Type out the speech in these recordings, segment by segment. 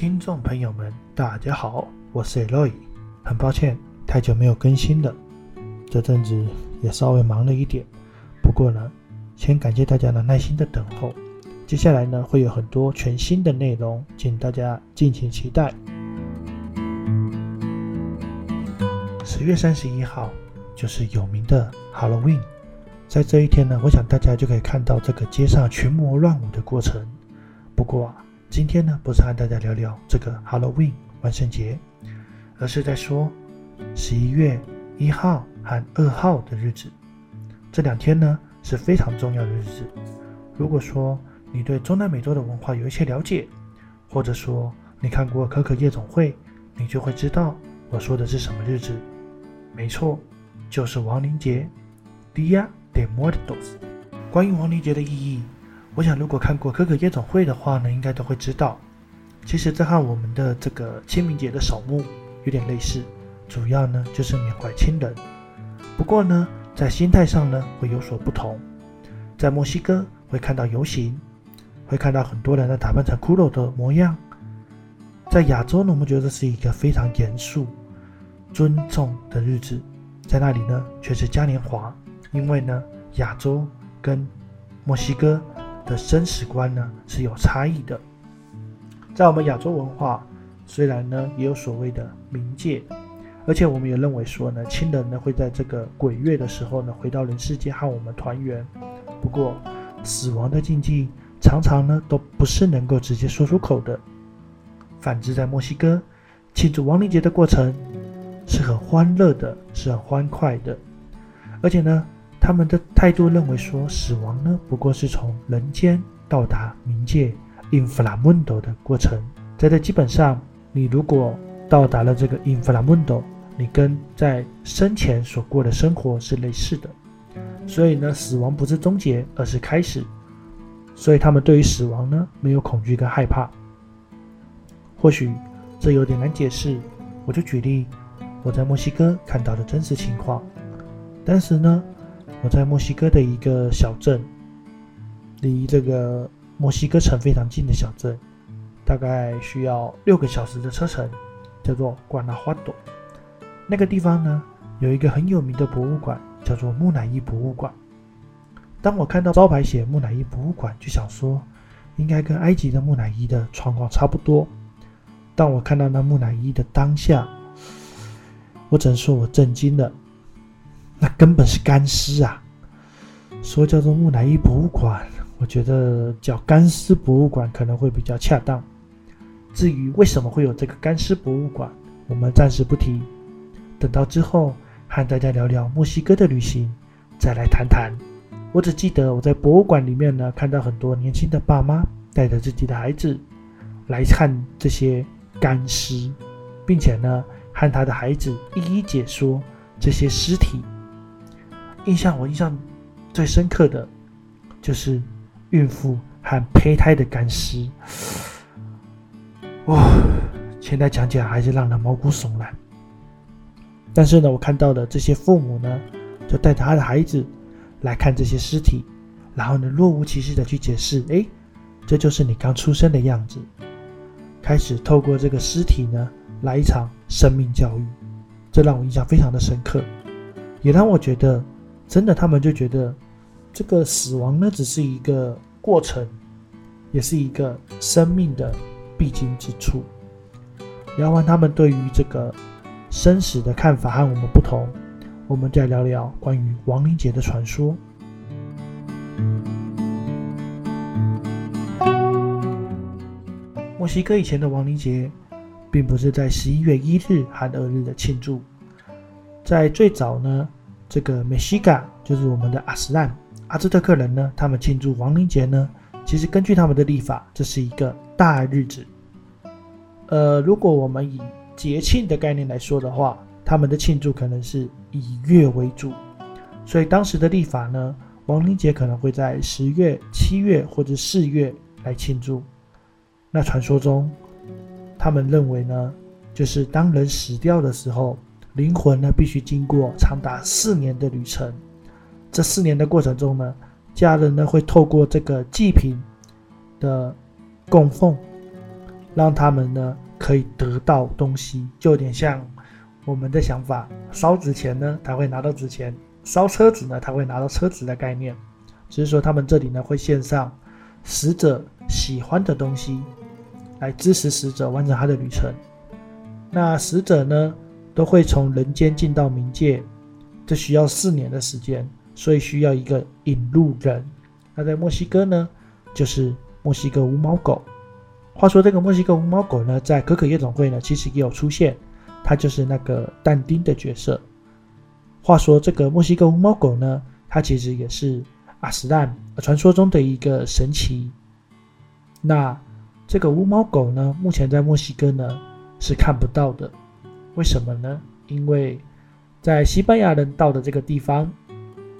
听众朋友们，大家好，我是 LOY。很抱歉，太久没有更新了，这阵子也稍微忙了一点。不过呢，先感谢大家的耐心的等候。接下来呢，会有很多全新的内容，请大家敬请期待。十月三十一号就是有名的 Halloween，在这一天呢，我想大家就可以看到这个街上群魔乱舞的过程。不过啊，今天呢，不是和大家聊聊这个 Halloween 万圣节，而是在说十一月一号和二号的日子。这两天呢是非常重要的日子。如果说你对中南美洲的文化有一些了解，或者说你看过《可可夜总会》，你就会知道我说的是什么日子。没错，就是亡灵节 Dia de Muertos。关于亡灵节的意义。我想，如果看过《可可夜总会》的话呢，应该都会知道，其实这和我们的这个清明节的扫墓有点类似，主要呢就是缅怀亲人。不过呢，在心态上呢会有所不同。在墨西哥会看到游行，会看到很多人呢打扮成骷髅的模样。在亚洲呢，我们觉得是一个非常严肃、尊重的日子，在那里呢却是嘉年华，因为呢亚洲跟墨西哥。的生死观呢是有差异的，在我们亚洲文化，虽然呢也有所谓的冥界，而且我们也认为说呢，亲人呢会在这个鬼月的时候呢回到人世间和我们团圆。不过，死亡的禁忌常常呢都不是能够直接说出口的。反之，在墨西哥庆祝亡灵节的过程是很欢乐的，是很欢快的，而且呢。他们的态度认为说，死亡呢不过是从人间到达冥界 （inframundo） 的过程。在这基本上，你如果到达了这个 inframundo，你跟在生前所过的生活是类似的。所以呢，死亡不是终结，而是开始。所以他们对于死亡呢没有恐惧跟害怕。或许这有点难解释，我就举例我在墨西哥看到的真实情况。但是呢。我在墨西哥的一个小镇，离这个墨西哥城非常近的小镇，大概需要六个小时的车程，叫做瓜纳花朵。那个地方呢，有一个很有名的博物馆，叫做木乃伊博物馆。当我看到招牌写木乃伊博物馆，就想说，应该跟埃及的木乃伊的状况差不多。当我看到那木乃伊的当下，我只能说我震惊了。那根本是干尸啊！说叫做木乃伊博物馆，我觉得叫干尸博物馆可能会比较恰当。至于为什么会有这个干尸博物馆，我们暂时不提，等到之后和大家聊聊墨西哥的旅行，再来谈谈。我只记得我在博物馆里面呢，看到很多年轻的爸妈带着自己的孩子来看这些干尸，并且呢，和他的孩子一一解说这些尸体。印象我印象最深刻的，就是孕妇和胚胎的干尸。哇，现在讲起来还是让人毛骨悚然。但是呢，我看到的这些父母呢，就带着他的孩子来看这些尸体，然后呢，若无其事的去解释：“哎，这就是你刚出生的样子。”开始透过这个尸体呢，来一场生命教育，这让我印象非常的深刻，也让我觉得。真的，他们就觉得这个死亡呢，只是一个过程，也是一个生命的必经之处。聊完他们对于这个生死的看法和我们不同，我们再聊聊关于亡灵节的传说。墨西哥以前的亡灵节，并不是在十一月一日和二日的庆祝，在最早呢。这个梅西嘎就是我们的阿斯兰阿兹特克人呢，他们庆祝亡灵节呢，其实根据他们的历法，这是一个大日子。呃，如果我们以节庆的概念来说的话，他们的庆祝可能是以月为主，所以当时的历法呢，亡灵节可能会在十月、七月或者四月来庆祝。那传说中，他们认为呢，就是当人死掉的时候。灵魂呢，必须经过长达四年的旅程。这四年的过程中呢，家人呢会透过这个祭品的供奉，让他们呢可以得到东西，就有点像我们的想法：烧纸钱呢，他会拿到纸钱；烧车子呢，他会拿到车子的概念。只是说他们这里呢会献上死者喜欢的东西，来支持死者完成他的旅程。那死者呢都会从人间进到冥界，这需要四年的时间，所以需要一个引路人。那在墨西哥呢，就是墨西哥无毛狗。话说这个墨西哥无毛狗呢，在可可夜总会呢，其实也有出现，它就是那个但丁的角色。话说这个墨西哥无毛狗呢，它其实也是阿斯兰传说中的一个神奇。那这个无毛狗呢，目前在墨西哥呢是看不到的，为什么呢？因为在西班牙人到的这个地方，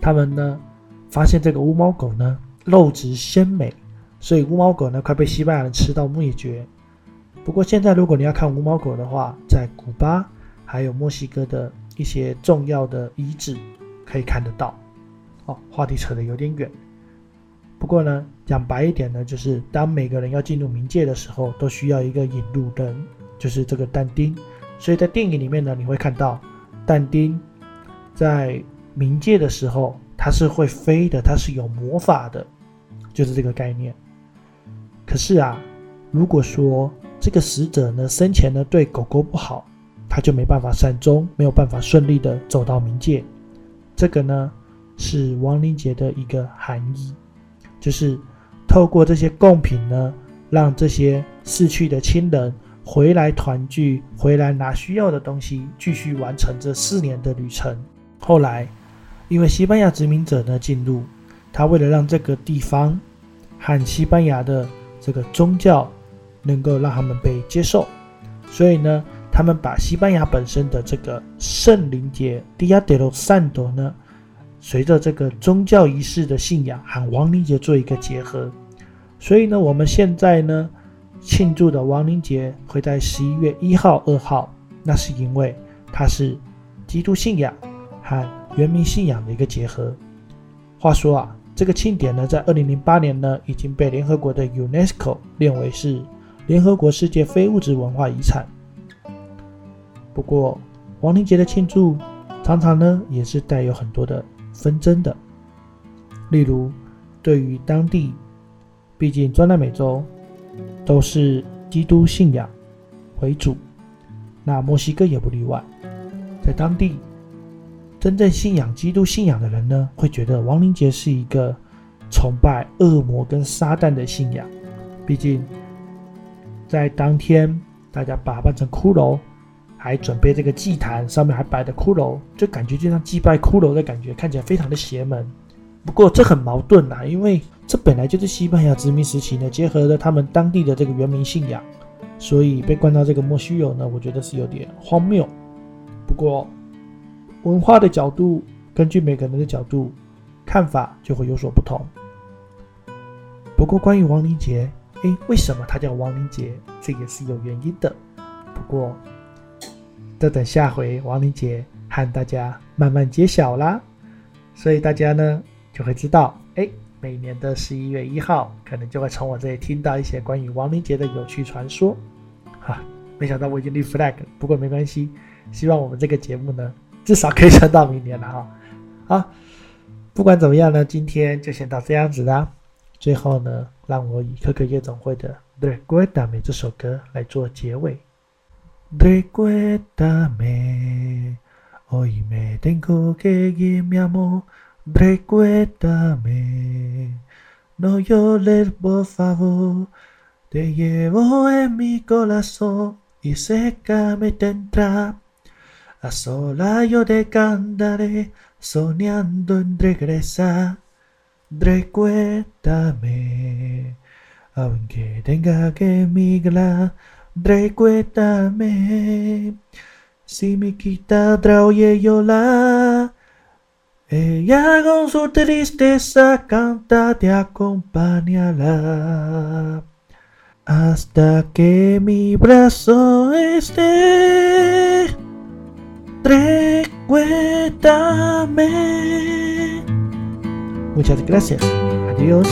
他们呢。发现这个乌猫狗呢，肉质鲜美，所以乌猫狗呢快被西班牙人吃到灭绝。不过现在如果你要看乌猫狗的话，在古巴还有墨西哥的一些重要的遗址可以看得到。哦，话题扯得有点远。不过呢，讲白一点呢，就是当每个人要进入冥界的时候，都需要一个引路人，就是这个但丁。所以在电影里面呢，你会看到但丁在冥界的时候。它是会飞的，它是有魔法的，就是这个概念。可是啊，如果说这个死者呢生前呢对狗狗不好，他就没办法善终，没有办法顺利的走到冥界。这个呢是亡灵节的一个含义，就是透过这些贡品呢，让这些逝去的亲人回来团聚，回来拿需要的东西，继续完成这四年的旅程。后来。因为西班牙殖民者呢进入，他为了让这个地方和西班牙的这个宗教能够让他们被接受，所以呢，他们把西班牙本身的这个圣灵节 Dia de los Santos 呢，随着这个宗教仪式的信仰和亡灵节做一个结合，所以呢，我们现在呢庆祝的亡灵节会在十一月一号、二号，那是因为它是基督信仰和。原民信仰的一个结合。话说啊，这个庆典呢，在二零零八年呢，已经被联合国的 UNESCO 列为是联合国世界非物质文化遗产。不过，亡灵节的庆祝常常呢，也是带有很多的纷争的。例如，对于当地，毕竟中南美洲都是基督信仰为主，那墨西哥也不例外，在当地。真正信仰基督信仰的人呢，会觉得亡灵节是一个崇拜恶魔跟撒旦的信仰。毕竟在当天，大家打扮成骷髅，还准备这个祭坛，上面还摆的骷髅，就感觉就像祭拜骷髅的感觉，看起来非常的邪门。不过这很矛盾呐，因为这本来就是西班牙殖民时期呢，结合了他们当地的这个原民信仰，所以被冠到这个莫须有呢，我觉得是有点荒谬。不过。文化的角度，根据每个人的角度看法就会有所不同。不过，关于亡灵节，诶，为什么它叫亡灵节？这也是有原因的。不过，这等下回亡灵节和大家慢慢揭晓啦。所以大家呢就会知道，诶，每年的十一月一号，可能就会从我这里听到一些关于亡灵节的有趣传说。哈，没想到我已经立 flag。不过没关系，希望我们这个节目呢。至少可以撑到明年了哈。好，不管怎么样呢，今天就先到这样子啦。最后呢，让我以可可夜总会的《d r e q u e d a m e 这首歌来做结尾。d r e q u e d a m e hoy me tengo que ir mi amor. D r e q u e d a m e no llores por favor. Te llevo en mi corazón y que me tendrá. A sola yo te cantaré, soñando en regresar. Recuérdame, aunque tenga que emigrar. Recuérdame, si me quita otra oye llorar. Ella con su tristeza canta te acompañará hasta que mi brazo esté Recuérdame. Muchas gracias. Adiós.